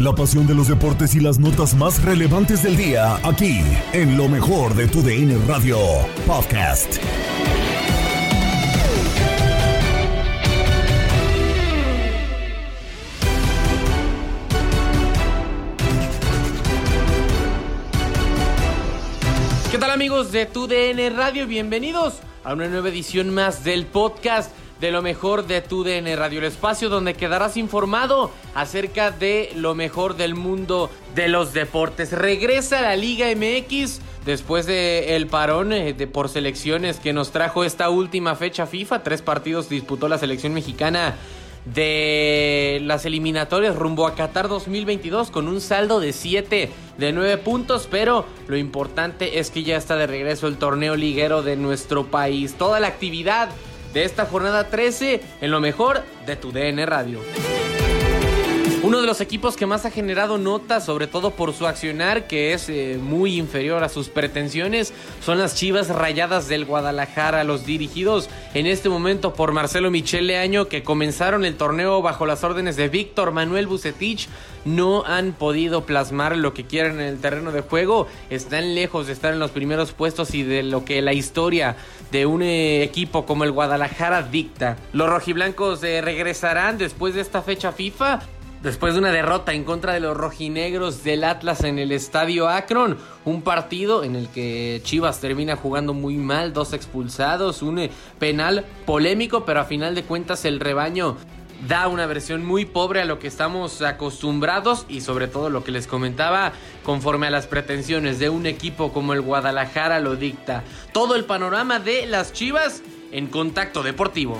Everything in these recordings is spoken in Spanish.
La pasión de los deportes y las notas más relevantes del día, aquí, en lo mejor de tu DN Radio Podcast. ¿Qué tal amigos de Tu DN Radio? Bienvenidos a una nueva edición más del podcast de lo mejor de Tu DN Radio, el espacio donde quedarás informado acerca de lo mejor del mundo de los deportes. Regresa la Liga MX después de el parón eh, de por selecciones que nos trajo esta última fecha FIFA. Tres partidos disputó la selección mexicana de las eliminatorias rumbo a Qatar 2022 con un saldo de 7 de 9 puntos, pero lo importante es que ya está de regreso el torneo liguero de nuestro país. Toda la actividad de esta jornada 13 en lo mejor de tu DN Radio. Uno de los equipos que más ha generado notas, sobre todo por su accionar, que es eh, muy inferior a sus pretensiones, son las Chivas Rayadas del Guadalajara, los dirigidos en este momento por Marcelo Michele Año, que comenzaron el torneo bajo las órdenes de Víctor Manuel Bucetich, no han podido plasmar lo que quieren en el terreno de juego, están lejos de estar en los primeros puestos y de lo que la historia de un eh, equipo como el Guadalajara dicta. Los rojiblancos eh, regresarán después de esta fecha FIFA. Después de una derrota en contra de los rojinegros del Atlas en el estadio Akron, un partido en el que Chivas termina jugando muy mal, dos expulsados, un eh, penal polémico, pero a final de cuentas el rebaño da una versión muy pobre a lo que estamos acostumbrados y sobre todo lo que les comentaba conforme a las pretensiones de un equipo como el Guadalajara lo dicta. Todo el panorama de las Chivas en contacto deportivo.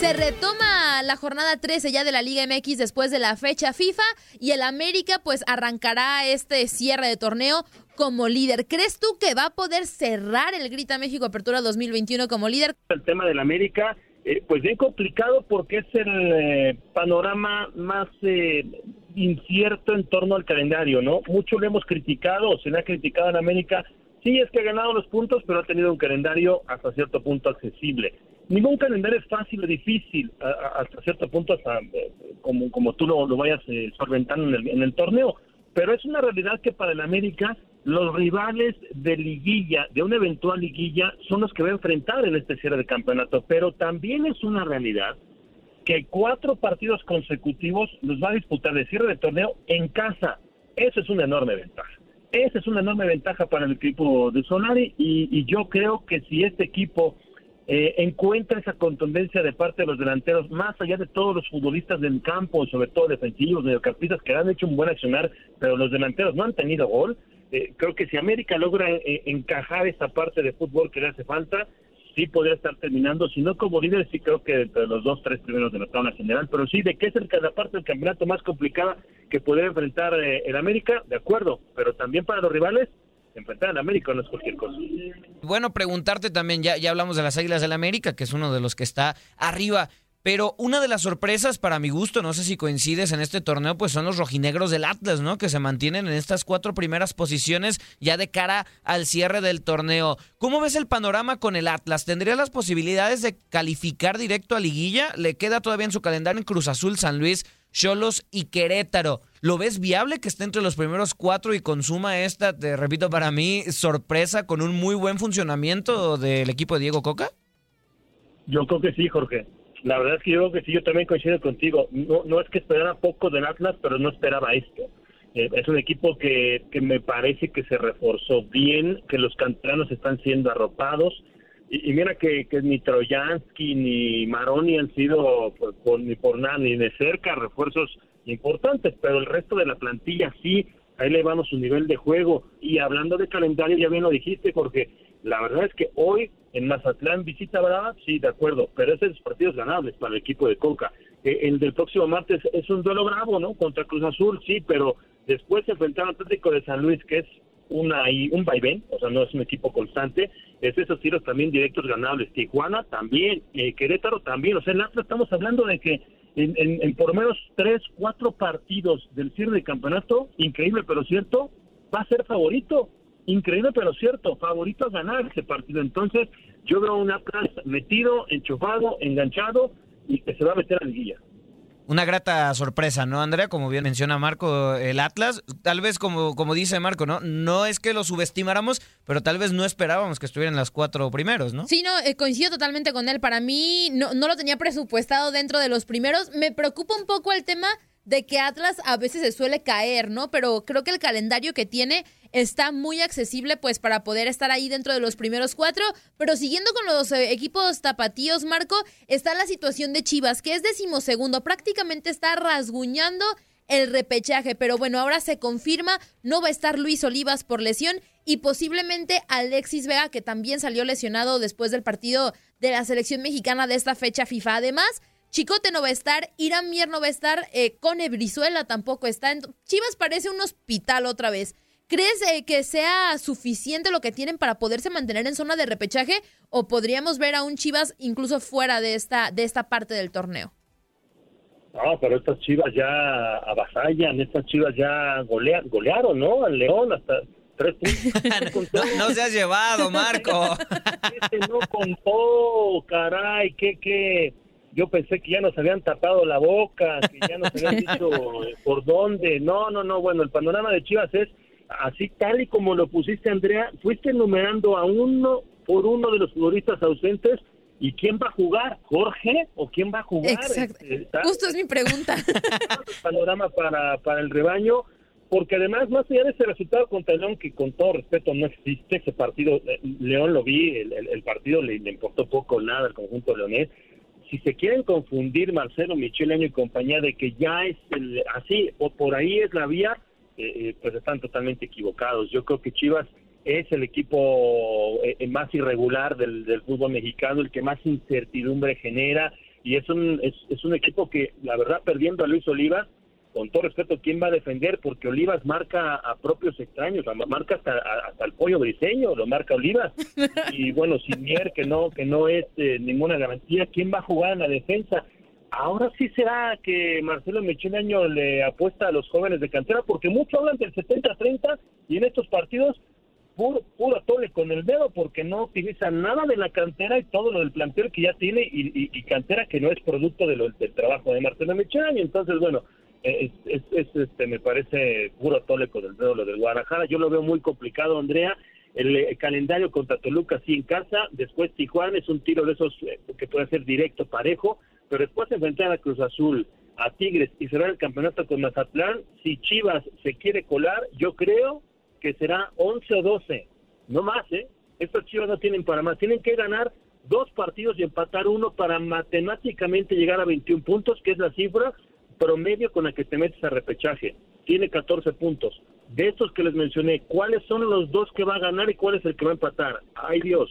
Se retoma la jornada 13 ya de la Liga MX después de la fecha FIFA y el América pues arrancará este cierre de torneo como líder. ¿Crees tú que va a poder cerrar el Grita México Apertura 2021 como líder? El tema del América, eh, pues bien complicado porque es el eh, panorama más eh, incierto en torno al calendario, ¿no? Mucho lo hemos criticado, se le ha criticado en América. Sí, es que ha ganado los puntos, pero ha tenido un calendario hasta cierto punto accesible. Ningún calendario es fácil o difícil, hasta cierto punto, hasta eh, como, como tú lo, lo vayas eh, solventando en el, en el torneo. Pero es una realidad que para el América los rivales de liguilla, de una eventual liguilla, son los que va a enfrentar en este cierre de campeonato. Pero también es una realidad que cuatro partidos consecutivos los va a disputar de cierre de torneo en casa. Eso es una enorme ventaja. Esa es una enorme ventaja para el equipo de Solari y yo creo que si este equipo eh, encuentra esa contundencia de parte de los delanteros, más allá de todos los futbolistas del campo, sobre todo defensivos, mediocampistas, que han hecho un buen accionar, pero los delanteros no han tenido gol. Eh, creo que si América logra eh, encajar esa parte de fútbol que le hace falta, sí podría estar terminando, si no como líder, sí creo que entre los dos, tres primeros de la tabla general, pero sí, de qué es el, la parte del campeonato más complicada que podría enfrentar el América, de acuerdo, pero también para los rivales, enfrentar al América no es cualquier cosa. Bueno, preguntarte también, ya, ya hablamos de las Águilas del América, que es uno de los que está arriba. Pero una de las sorpresas, para mi gusto, no sé si coincides en este torneo, pues son los rojinegros del Atlas, ¿no? Que se mantienen en estas cuatro primeras posiciones ya de cara al cierre del torneo. ¿Cómo ves el panorama con el Atlas? ¿Tendría las posibilidades de calificar directo a liguilla? ¿Le queda todavía en su calendario en Cruz Azul, San Luis, Cholos y Querétaro? ¿Lo ves viable que esté entre los primeros cuatro y consuma esta, te repito, para mí, sorpresa con un muy buen funcionamiento del equipo de Diego Coca? Yo creo que sí, Jorge. La verdad es que yo creo que sí, yo también coincido contigo. No, no es que esperara poco del Atlas, pero no esperaba esto. Eh, es un equipo que, que me parece que se reforzó bien, que los canteranos están siendo arropados. Y, mira que, que, ni Trojansky ni Maroni han sido por, ni por nada ni de cerca refuerzos importantes, pero el resto de la plantilla sí ha elevado su nivel de juego. Y hablando de calendario, ya bien lo dijiste, porque la verdad es que hoy en Mazatlán visita Brava, sí, de acuerdo, pero es de los partidos ganables para el equipo de Coca. Eh, el del próximo martes es un duelo bravo, ¿no? Contra Cruz Azul, sí, pero después se enfrentaron Atlético de San Luis, que es una un vaivén, o sea, no es un equipo constante, es esos tiros también directos ganables. Tijuana también, eh, Querétaro también, o sea, en Atlas estamos hablando de que en, en, por lo menos tres, cuatro partidos del cierre de campeonato, increíble pero cierto, va a ser favorito. Increíble pero cierto, favorito a ganar ese partido. Entonces, yo veo un Atlas metido, enchufado, enganchado y que se va a meter a la liguilla una grata sorpresa, ¿no, Andrea? Como bien menciona Marco, el Atlas, tal vez como, como dice Marco, ¿no? No es que lo subestimáramos, pero tal vez no esperábamos que estuvieran las cuatro primeros, ¿no? Sí, no, eh, coincido totalmente con él. Para mí no, no lo tenía presupuestado dentro de los primeros. Me preocupa un poco el tema de que Atlas a veces se suele caer, ¿no? Pero creo que el calendario que tiene está muy accesible pues para poder estar ahí dentro de los primeros cuatro. Pero siguiendo con los eh, equipos tapatíos, Marco, está la situación de Chivas, que es decimosegundo, prácticamente está rasguñando el repechaje. Pero bueno, ahora se confirma, no va a estar Luis Olivas por lesión y posiblemente Alexis Vega, que también salió lesionado después del partido de la selección mexicana de esta fecha FIFA. Además, Chicote no va a estar, Irán Mier no va a estar, eh, Cone Brizuela tampoco está. Chivas parece un hospital otra vez. ¿Crees eh, que sea suficiente lo que tienen para poderse mantener en zona de repechaje o podríamos ver a un Chivas incluso fuera de esta, de esta parte del torneo? No, pero estas Chivas ya avasallan, estas Chivas ya golearon, ¿no? Al León hasta tres puntos. no, no, se has llevado, Marco. este no contó, caray, qué, qué yo pensé que ya nos habían tapado la boca, que ya nos habían dicho por dónde. No, no, no, bueno, el panorama de Chivas es así tal y como lo pusiste, Andrea, fuiste enumerando a uno por uno de los futbolistas ausentes ¿Y quién va a jugar? ¿Jorge? ¿O quién va a jugar? Exacto. Este, Justo es mi pregunta. El panorama para, para el rebaño, porque además, más allá de ese resultado contra León, que con todo respeto no existe, ese partido, eh, León lo vi, el, partido le, le, importó poco nada al conjunto leonés, si se quieren confundir Marcelo Michel y compañía de que ya es así o por ahí es la vía, eh, eh, pues están totalmente equivocados. Yo creo que Chivas es el equipo eh, más irregular del, fútbol mexicano, el que más incertidumbre genera y es un, es un equipo que la verdad perdiendo a Luis Olivas con todo respeto, ¿quién va a defender? Porque Olivas marca a propios extraños, marca hasta, hasta el pollo briseño, lo marca Olivas. Y bueno, Sinier, que no, que no es eh, ninguna garantía, ¿quién va a jugar en la defensa? Ahora sí será que Marcelo Año le apuesta a los jóvenes de cantera, porque mucho hablan del 70-30 y en estos partidos puro, puro tole con el dedo porque no utiliza nada de la cantera y todo lo del plantel que ya tiene y, cantera que no es producto de lo, del trabajo de Marcelo Año. Entonces, bueno, es, es, este, me parece puro tóleco del dedo lo del Guadalajara. Yo lo veo muy complicado, Andrea. El, calendario contra Toluca sí en casa, después Tijuana es un tiro de esos eh, que puede ser directo, parejo, pero después enfrentar a Cruz Azul, a Tigres y cerrar el campeonato con Mazatlán, si Chivas se quiere colar, yo creo que será 11 o 12, no más, ¿eh? Estos Chivas no tienen para más, tienen que ganar dos partidos y empatar uno para matemáticamente llegar a 21 puntos, que es la cifra promedio con la que te metes a repechaje. Tiene 14 puntos. De estos que les mencioné, ¿cuáles son los dos que va a ganar y cuál es el que va a empatar? ¡Ay Dios!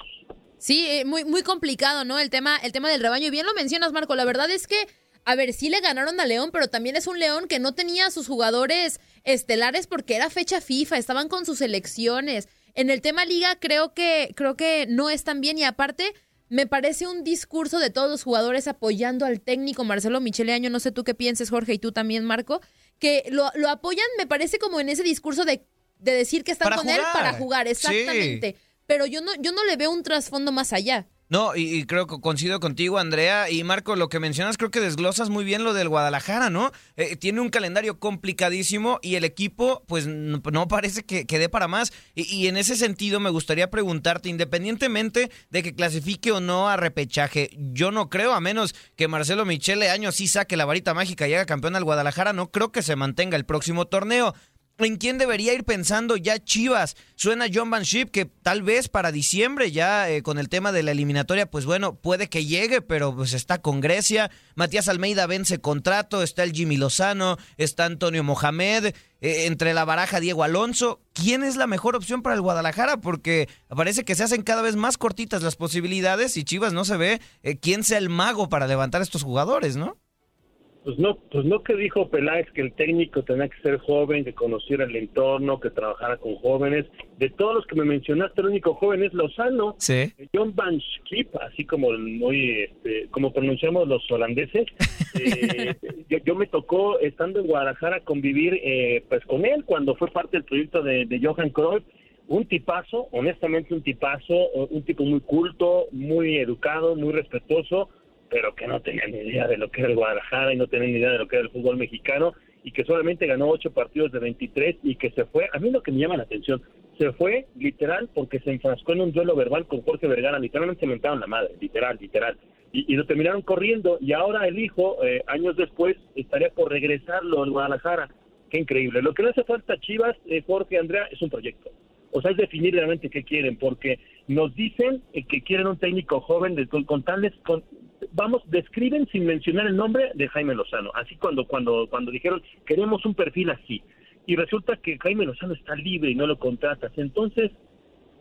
Sí, eh, muy, muy complicado, ¿no? El tema, el tema del rebaño. Y bien lo mencionas, Marco. La verdad es que, a ver, sí le ganaron a León, pero también es un León que no tenía a sus jugadores estelares porque era fecha FIFA, estaban con sus elecciones. En el tema liga creo que, creo que no es tan bien y aparte me parece un discurso de todos los jugadores apoyando al técnico Marcelo Michele Año. No sé tú qué pienses, Jorge, y tú también, Marco, que lo, lo apoyan, me parece como en ese discurso de, de decir que están Para con él para jugar, exactamente. Pero yo no, yo no le veo un trasfondo más allá. No, y, creo que coincido contigo, Andrea. Y Marco, lo que mencionas, creo que desglosas muy bien lo del Guadalajara, ¿no? Eh, tiene un calendario complicadísimo y el equipo, pues, no, no parece que, que dé para más. Y, y en ese sentido, me gustaría preguntarte, independientemente de que clasifique o no a repechaje, yo no creo, a menos que Marcelo Michele Año sí saque la varita mágica y haga campeón al Guadalajara, no creo que se mantenga el próximo torneo. ¿En quién debería ir pensando ya Chivas? Suena John Van Schip que tal vez para diciembre ya eh, con el tema de la eliminatoria, pues bueno, puede que llegue, pero pues está con Grecia. Matías Almeida vence contrato, está el Jimmy Lozano, está Antonio Mohamed, eh, entre la baraja Diego Alonso. ¿Quién es la mejor opción para el Guadalajara? Porque parece que se hacen cada vez más cortitas las posibilidades y Chivas no se ve eh, quién sea el mago para levantar estos jugadores, ¿no? Pues no, pues no que dijo Peláez que el técnico tenía que ser joven, que conociera el entorno, que trabajara con jóvenes. De todos los que me mencionaste, el único joven es Lozano. Sí. John Van Schip, así como muy, este, como pronunciamos los holandeses. Eh, yo, yo me tocó, estando en Guadalajara, convivir eh, pues con él cuando fue parte del proyecto de, de Johan Cruyff. Un tipazo, honestamente un tipazo, un tipo muy culto, muy educado, muy respetuoso pero que no tenía ni idea de lo que era el Guadalajara y no tenía ni idea de lo que era el fútbol mexicano y que solamente ganó ocho partidos de 23 y que se fue, a mí lo que me llama la atención, se fue literal porque se enfrascó en un duelo verbal con Jorge Vergara, literalmente se mentaron la madre, literal, literal, y, lo terminaron corriendo y ahora el hijo, eh, años después, estaría por regresarlo al Guadalajara, qué increíble. Lo que le hace falta Chivas, eh, Jorge, Andrea, es un proyecto. O sea, es definir realmente qué quieren, porque nos dicen eh, que quieren un técnico joven de, con, con tales, vamos, describen sin mencionar el nombre de Jaime Lozano. Así cuando, cuando, cuando dijeron, queremos un perfil así. Y resulta que Jaime Lozano está libre y no lo contratas. Entonces,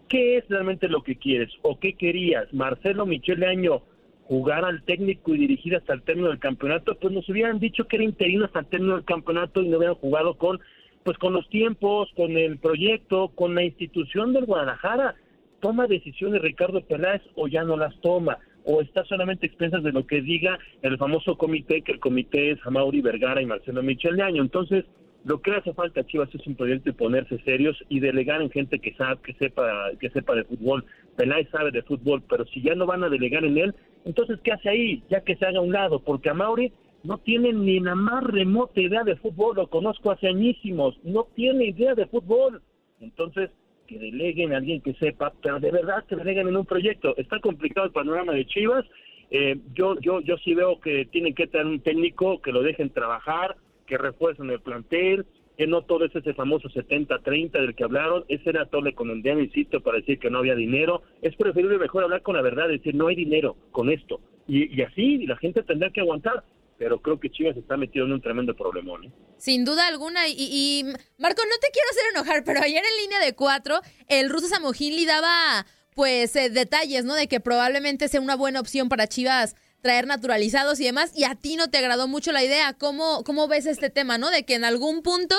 ¿qué es realmente lo que quieres? ¿O qué querías? Marcelo Michele Año jugar al técnico y dirigir hasta el término del campeonato, pues nos hubieran dicho que era interino hasta el término del campeonato y no hubieran jugado con pues con los tiempos, con el proyecto, con la institución del Guadalajara. Toma decisiones Ricardo Peláez o ya no las toma, o está solamente expensas de lo que diga el famoso comité, que el comité es Amauri Vergara y Marcelo Michel de Año. Entonces, lo que hace falta Chivas es un ponerse serios y delegar en gente que sabe, que sepa, que sepa de fútbol. Peláez sabe de fútbol, pero si ya no van a delegar en él, entonces ¿qué hace ahí? Ya que se haga a un lado, porque Amauri no tiene ni la más remota idea de fútbol, lo conozco hace añísimos, no tiene idea de fútbol. Entonces, que deleguen a alguien que sepa, pero de verdad que deleguen en un proyecto. Está complicado el panorama de Chivas. Eh, yo, yo, yo sí veo que tienen que tener un técnico que lo dejen trabajar, que refuercen el plantel, que no todo es ese famoso 70-30 del que hablaron, ese era tole con el dedo, insisto, para decir que no había dinero. Es preferible mejor hablar con la verdad, decir no hay dinero con esto. Y, y así la gente tendrá que aguantar pero creo que Chivas está metido en un tremendo problemón. ¿eh? Sin duda alguna. Y, y, Marco, no te quiero hacer enojar, pero ayer en línea de cuatro, el ruso Samogin le daba pues eh, detalles, ¿no? De que probablemente sea una buena opción para Chivas traer naturalizados y demás. Y a ti no te agradó mucho la idea. ¿Cómo, cómo ves este tema, no? De que en algún punto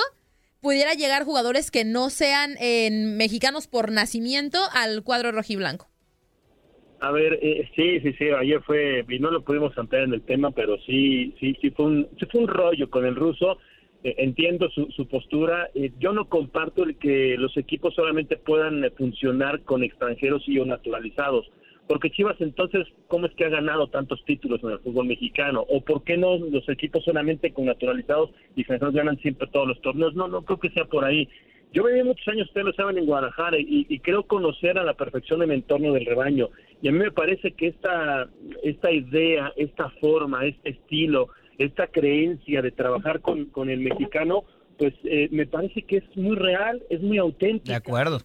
pudiera llegar jugadores que no sean eh, mexicanos por nacimiento al cuadro rojiblanco. A ver, eh, sí, sí, sí, ayer fue, y no lo pudimos ampliar en el tema, pero sí, sí, sí fue un, sí fue un rollo con el ruso. Eh, entiendo su, su postura. Eh, yo no comparto el que los equipos solamente puedan eh, funcionar con extranjeros y o naturalizados. Porque Chivas entonces, ¿cómo es que ha ganado tantos títulos en el fútbol mexicano? ¿O por qué no los equipos solamente con naturalizados y extranjeros ganan siempre todos los torneos? No, no creo que sea por ahí. Yo viví muchos años, ustedes lo saben, en Guadalajara y, y, creo conocer a la perfección el entorno del rebaño. Y a mí me parece que esta, esta idea, esta forma, este estilo, esta creencia de trabajar con, con el mexicano, pues eh, me parece que es muy real, es muy auténtica. De acuerdo.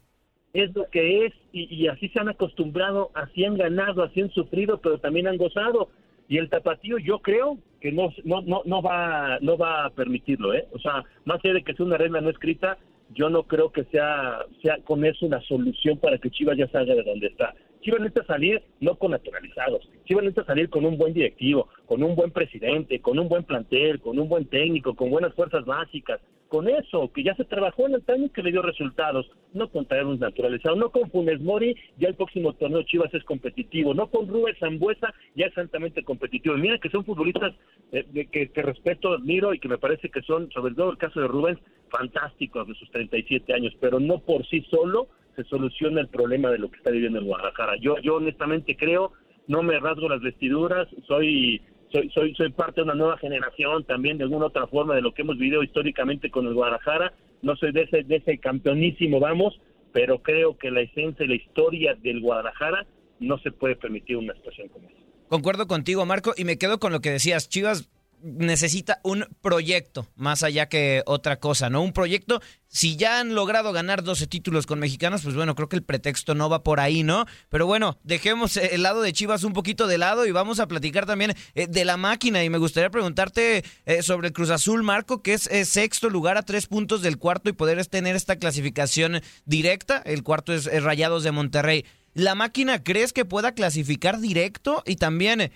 es lo que es y, y así se han acostumbrado, así han ganado, así han sufrido, pero también han gozado. Y el tapatío yo creo que no, no, no, no, va, no va a permitirlo, ¿eh? O sea, más allá de que sea una regla no escrita, yo no creo que sea, sea con eso una solución para que Chivas ya salga de donde está. Chivas necesita salir no con naturalizados, Chivas necesita salir con un buen directivo, con un buen presidente, con un buen plantel, con un buen técnico, con buenas fuerzas básicas, con eso, que ya se trabajó en el año que le dio resultados, no con un naturalizado, no con Funes Mori, ya el próximo torneo Chivas es competitivo, no con Rubén Zambuesa, ya es altamente competitivo. Mira que son futbolistas eh, que, que respeto, admiro y que me parece que son, sobre todo el caso de Rubén, fantásticos de sus 37 años, pero no por sí solo se soluciona el problema de lo que está viviendo el Guadalajara. Yo, yo honestamente creo, no me rasgo las vestiduras, soy soy, soy, soy parte de una nueva generación también de alguna otra forma de lo que hemos vivido históricamente con el Guadalajara. No soy de ese, de ese campeonísimo, vamos, pero creo que la esencia y la historia del Guadalajara no se puede permitir una situación como esa. Concuerdo contigo, Marco, y me quedo con lo que decías. Chivas necesita un proyecto más allá que otra cosa, ¿no? Un proyecto, si ya han logrado ganar 12 títulos con mexicanos, pues bueno, creo que el pretexto no va por ahí, ¿no? Pero bueno, dejemos el lado de Chivas un poquito de lado y vamos a platicar también eh, de la máquina y me gustaría preguntarte eh, sobre el Cruz Azul, Marco, que es eh, sexto lugar a tres puntos del cuarto y poder tener esta clasificación directa. El cuarto es, Rayados de Monterrey. ¿La máquina crees que pueda clasificar directo? Y también,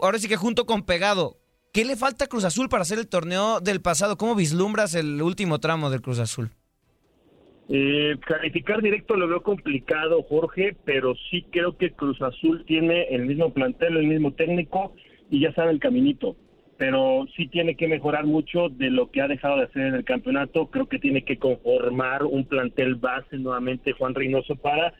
ahora sí que junto con Pegado, ¿Qué le falta a Cruz Azul para hacer el torneo del pasado? ¿Cómo vislumbras el último tramo del Cruz Azul? Eh, calificar directo lo veo complicado, Jorge, pero sí creo que Cruz Azul tiene el mismo plantel, el mismo técnico y ya sabe el caminito. Pero sí tiene que mejorar mucho de lo que ha dejado de hacer en el campeonato. Creo que tiene que conformar un plantel base nuevamente Juan Reynoso para,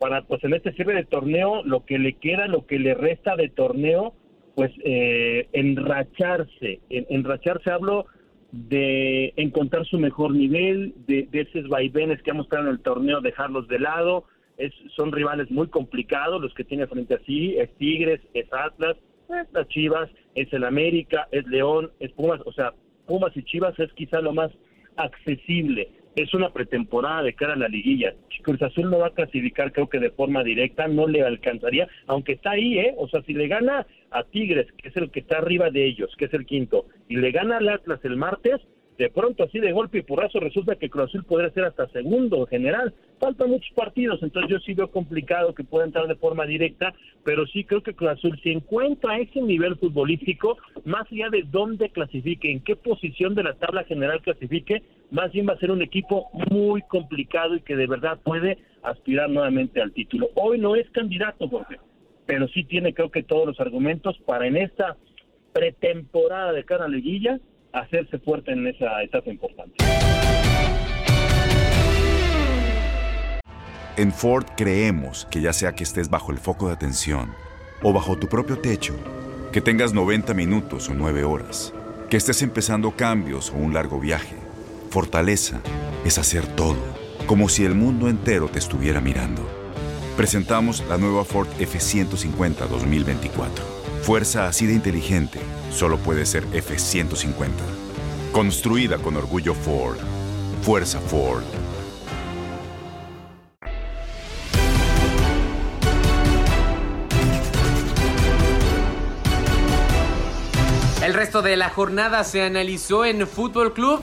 para pues en este cierre de torneo, lo que le queda, lo que le resta de torneo, pues eh, enracharse, en, enracharse hablo de encontrar su mejor nivel, de, de esos vaivenes que ha mostrado en el torneo, dejarlos de lado, es, son rivales muy complicados los que tiene frente a sí, es Tigres, es Atlas, es las Chivas, es el América, es León, es Pumas, o sea, Pumas y Chivas es quizá lo más accesible es una pretemporada de cara a la liguilla. Cruz Azul no va a clasificar, creo que de forma directa, no le alcanzaría, aunque está ahí, ¿eh? O sea, si le gana a Tigres, que es el que está arriba de ellos, que es el quinto, y le gana al Atlas el martes, de pronto así de golpe y porrazo resulta que Cruz Azul podría ser hasta segundo en general. Faltan muchos partidos, entonces yo sí veo complicado que pueda entrar de forma directa, pero sí creo que Cruz Azul si encuentra ese nivel futbolístico, más allá de dónde clasifique, en qué posición de la tabla general clasifique, más bien va a ser un equipo muy complicado y que de verdad puede aspirar nuevamente al título. Hoy no es candidato, Jorge, pero sí tiene creo que todos los argumentos para en esta pretemporada de cara a liguilla hacerse fuerte en esa etapa importante. En Ford creemos que ya sea que estés bajo el foco de atención o bajo tu propio techo, que tengas 90 minutos o 9 horas, que estés empezando cambios o un largo viaje, fortaleza es hacer todo, como si el mundo entero te estuviera mirando. Presentamos la nueva Ford F150 2024 Fuerza así de inteligente solo puede ser F-150. Construida con orgullo Ford. Fuerza Ford. El resto de la jornada se analizó en Fútbol Club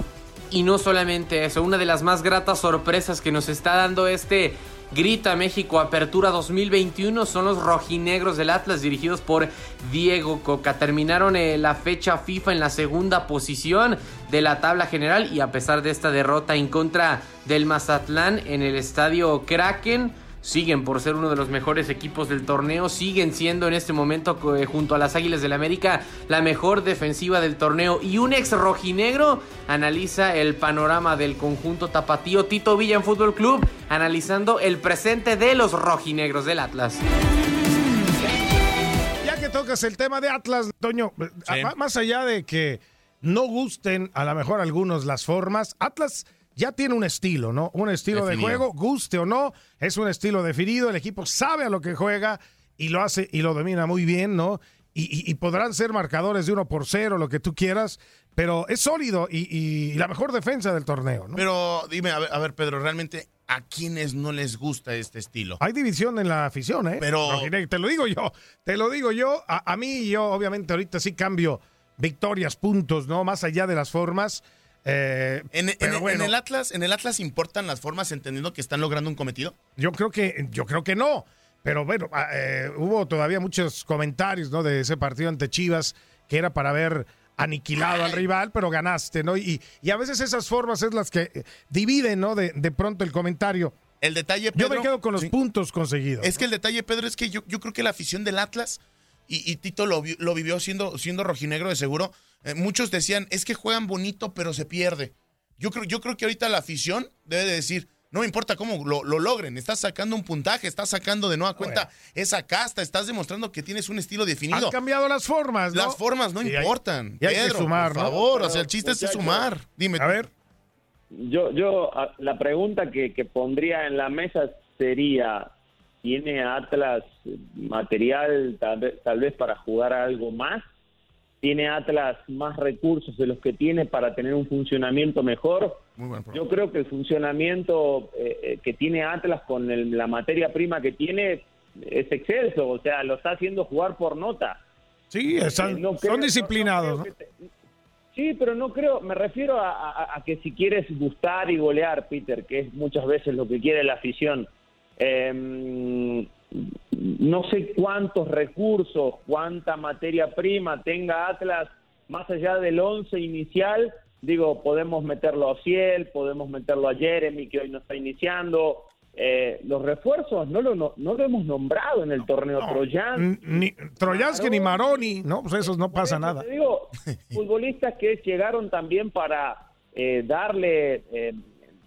y no solamente eso, una de las más gratas sorpresas que nos está dando este Grita México Apertura 2021 son los rojinegros del Atlas dirigidos por Diego Coca. Terminaron eh, la fecha FIFA en la segunda posición de la tabla general y a pesar de esta derrota en contra del Mazatlán en el estadio Kraken siguen por ser uno de los mejores equipos del torneo, siguen siendo en este momento eh, junto a las Águilas del la América la mejor defensiva del torneo y un ex rojinegro analiza el panorama del conjunto tapatío Tito Villa en Fútbol Club, analizando el presente de los rojinegros del Atlas. Ya que tocas el tema de Atlas, Toño, más allá de que no gusten a lo mejor algunos las formas, Atlas ya tiene un estilo, ¿no? Un estilo de juego, guste o no, es un estilo definido, el equipo sabe a lo que juega y lo hace y lo domina muy bien, ¿no? y, podrán ser marcadores de uno por cero, lo que tú quieras, pero es sólido y, la mejor defensa del torneo. ¿no? Pero dime, a ver, a ver, Pedro, realmente a quienes no les gusta este estilo. Hay división en la afición, ¿eh? Pero te lo digo yo, te lo digo yo. A, a mí yo obviamente ahorita sí cambio victorias, puntos, ¿no? Más allá de las formas. Eh, en, el Atlas, en el Atlas importan las formas entendiendo que están logrando un cometido. Yo creo que, yo creo que no. Pero bueno, ah, eh, hubo todavía muchos comentarios, ¿no? De ese partido ante Chivas que era para haber aniquilado al rival, pero ganaste, ¿no? Y, y a veces esas formas es las que eh, dividen, ¿no? De, de pronto el comentario. El detalle, Pedro, Yo me quedo con los puntos conseguidos. Es que el detalle, Pedro, es que yo, yo creo que la afición del Atlas, y, Tito lo, lo, vivió siendo, siendo rojinegro de seguro, eh, muchos decían, es que juegan bonito, pero se pierde. Yo creo, yo creo que ahorita la afición debe de decir, no me importa cómo lo, logren, estás sacando un puntaje, estás sacando de nueva cuenta esa casta, estás demostrando que tienes un estilo definido. Han cambiado las formas, Las formas no importan. Y hay que sumar, por favor, o sea, el chiste es sumar. Dime. A ver. Yo, yo, la pregunta que, que pondría en la mesa sería, ¿tiene Atlas material tal vez, tal vez para jugar algo más? ¿Tiene Atlas más recursos de los que tiene para tener un funcionamiento mejor? Yo creo que el funcionamiento eh, eh, que tiene Atlas con la materia prima que tiene es excelso, o sea, lo está haciendo jugar por nota. Sí, eh, son disciplinados. sí, pero no creo, me refiero a, que si quieres gustar y golear, Peter, que es muchas veces lo que quiere la afición, em, no sé cuántos recursos, cuánta materia prima tenga Atlas más allá del once inicial digo, podemos meterlo a Ciel, podemos meterlo a Jeremy, que hoy no está iniciando. Eh, los refuerzos no lo, no, lo hemos nombrado en el torneo Troyan. Ni Troyansky ni Maroni, no, pues eso no pasa nada. Te digo, futbolistas que llegaron también para eh, darle eh,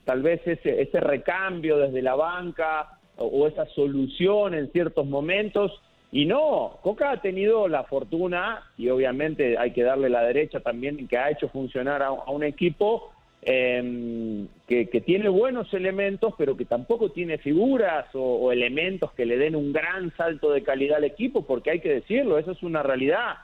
tal vez ese, ese recambio desde la banca o esa solución en ciertos momentos y no, Coca ha tenido la fortuna, y obviamente hay que darle la derecha también, que ha hecho funcionar a, un equipo em, que, tiene buenos elementos, pero que tampoco tiene figuras o, elementos que le den un gran salto de calidad al equipo, porque hay que decirlo, eso es una realidad.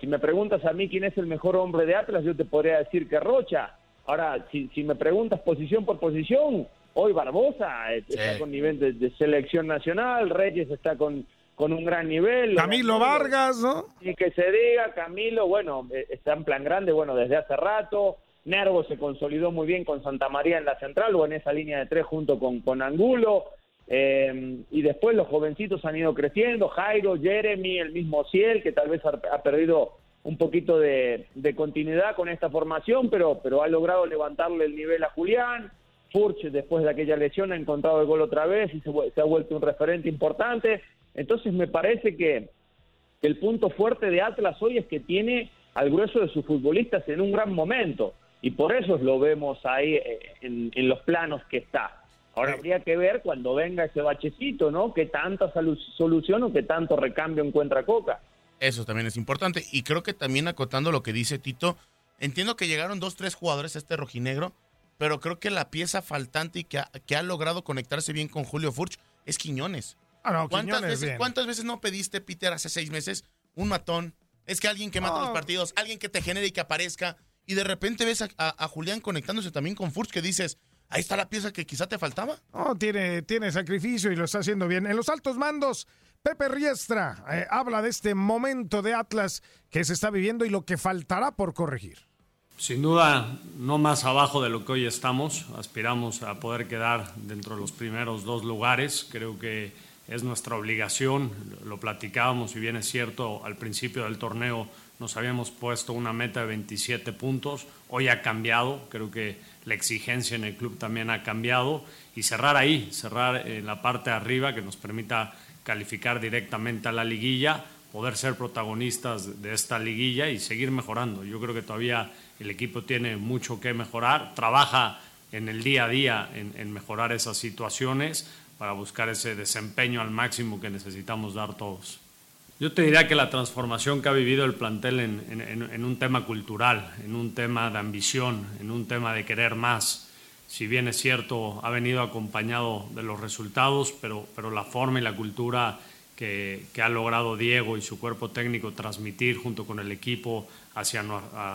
Si me preguntas a mí quién es el mejor hombre de Atlas, yo te podría decir que Rocha. Ahora, si, me preguntas posición por posición, hoy Barbosa está con nivel de selección nacional, Reyes está con con un gran nivel. Camilo Vargas, ¿no? Y que se diga, Camilo, bueno, eh, está en plan grande, bueno, desde hace rato. Nervo se consolidó muy bien con Santa María en la central o en esa línea de tres junto con, con Angulo. Eh, y después los jovencitos han ido creciendo, Jairo, Jeremy, el mismo Ciel, que tal vez ha, perdido un poquito de, continuidad con esta formación, pero, pero ha logrado levantarle el nivel a Julián. Furch, después de aquella lesión, ha encontrado el gol otra vez y se, se ha vuelto un referente importante. Entonces me parece que el punto fuerte de Atlas hoy es que tiene al grueso de sus futbolistas en un gran momento y por eso lo vemos ahí eh, en, los planos que está. Ahora habría que ver cuando venga ese bachecito, ¿no? ¿Qué tanta solución o qué tanto recambio encuentra Coca? Eso también es importante. Y creo que también acotando lo que dice Tito, entiendo que llegaron dos, tres jugadores a este rojinegro, pero creo que la pieza faltante y que ha, que ha logrado conectarse bien con Julio Furch es Quiñones. Ah, ¿Cuántas, veces, ¿Cuántas veces no pediste, Peter, hace seis meses un matón? Es que alguien que mata los partidos, alguien que te genere y que aparezca, y de repente ves a, Julián conectándose también con Furch, que dices, ahí está la pieza que quizá te faltaba. No, tiene, tiene sacrificio y lo está haciendo bien. En los altos mandos, Pepe Riestra eh, habla de este momento de Atlas que se está viviendo y lo que faltará por corregir. Sin duda, no más abajo de lo que hoy estamos. Aspiramos a poder quedar dentro de los primeros dos lugares. Creo que es nuestra obligación, lo platicábamos, y bien es cierto, al principio del torneo nos habíamos puesto una meta de 27 puntos, hoy ha cambiado, creo que la exigencia en el club también ha cambiado, y cerrar ahí, cerrar en la parte de arriba que nos permita calificar directamente a la liguilla, poder ser protagonistas de esta liguilla y seguir mejorando. Yo creo que todavía el equipo tiene mucho que mejorar, trabaja en el día a día en, en mejorar esas situaciones, para buscar ese desempeño al máximo que necesitamos dar todos. Yo te diría que la transformación que ha vivido el plantel en, un tema cultural, en un tema de ambición, en un tema de querer más, si bien es cierto, ha venido acompañado de los resultados, pero, pero la forma y la cultura que, ha logrado Diego y su cuerpo técnico transmitir junto con el equipo hacia,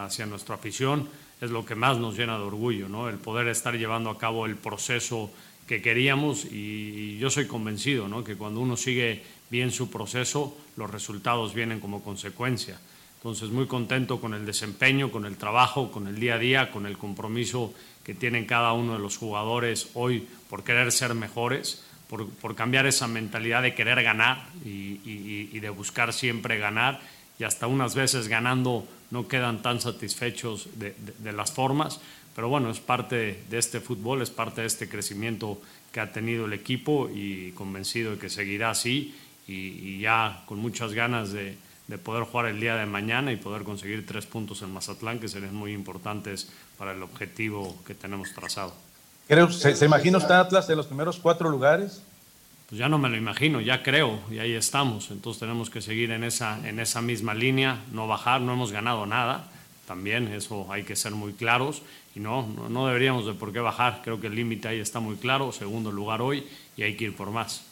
hacia nuestra afición es lo que más nos llena de orgullo, ¿no? el poder estar llevando a cabo el proceso que queríamos y, yo soy convencido ¿no? que cuando uno sigue bien su proceso, los resultados vienen como consecuencia. Entonces, muy contento con el desempeño, con el trabajo, con el día a día, con el compromiso que tienen cada uno de los jugadores hoy por querer ser mejores por, cambiar esa mentalidad de querer ganar y, de buscar siempre ganar. Y hasta unas veces ganando no quedan tan satisfechos de, las formas, pero bueno, es parte de este fútbol, es parte de este crecimiento que ha tenido el equipo y convencido de que seguirá así. Y, ya con muchas ganas de, poder jugar el día de mañana y poder conseguir tres puntos en Mazatlán que serían muy importantes para el objetivo que tenemos trazado. Creo, ¿se, ¿Se, imagina usted Atlas en los primeros cuatro lugares? Pues ya no me lo imagino, ya creo, y ahí estamos. Entonces tenemos que seguir en esa, en esa misma línea, no bajar, no hemos ganado nada. También eso hay que ser muy claros y no, no, deberíamos de por qué bajar. Creo que el límite ahí está muy claro, segundo lugar hoy y hay que ir por más.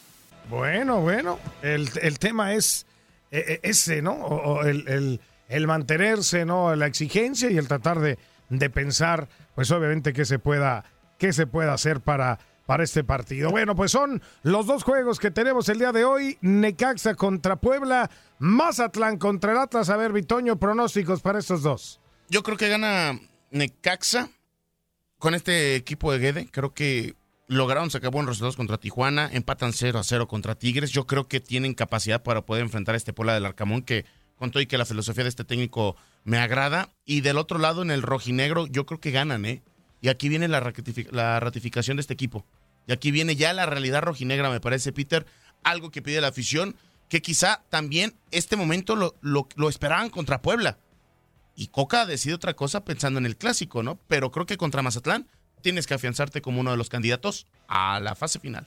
Bueno, bueno, el, el tema es e, e, ese, ¿no? O, el, el, el, mantenerse, ¿no? La exigencia y el tratar de, de pensar, pues obviamente que se pueda qué se puede hacer para, para este partido. Bueno, pues son los dos juegos que tenemos el día de hoy. Necaxa contra Puebla, Mazatlán contra el Atlas. A ver, Vitoño, pronósticos para estos dos. Yo creo que gana Necaxa con este equipo de Guede. Creo que lograron sacar buenos resultados contra Tijuana, empatan 0 a 0 contra Tigres. Yo creo que tienen capacidad para poder enfrentar a este Puebla del Arcamón que con todo y que la filosofía de este técnico me agrada. Y del otro lado, en el rojinegro, yo creo que ganan, ¿eh? Y aquí viene la, ratificación de este equipo. Y aquí viene ya la realidad rojinegra, me parece, Peter. Algo que pide la afición, que quizá también este momento lo, lo, esperaban contra Puebla. Y Coca decide otra cosa pensando en el clásico, ¿no? Pero creo que contra Mazatlán tienes que afianzarte como uno de los candidatos a la fase final.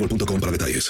para detalles.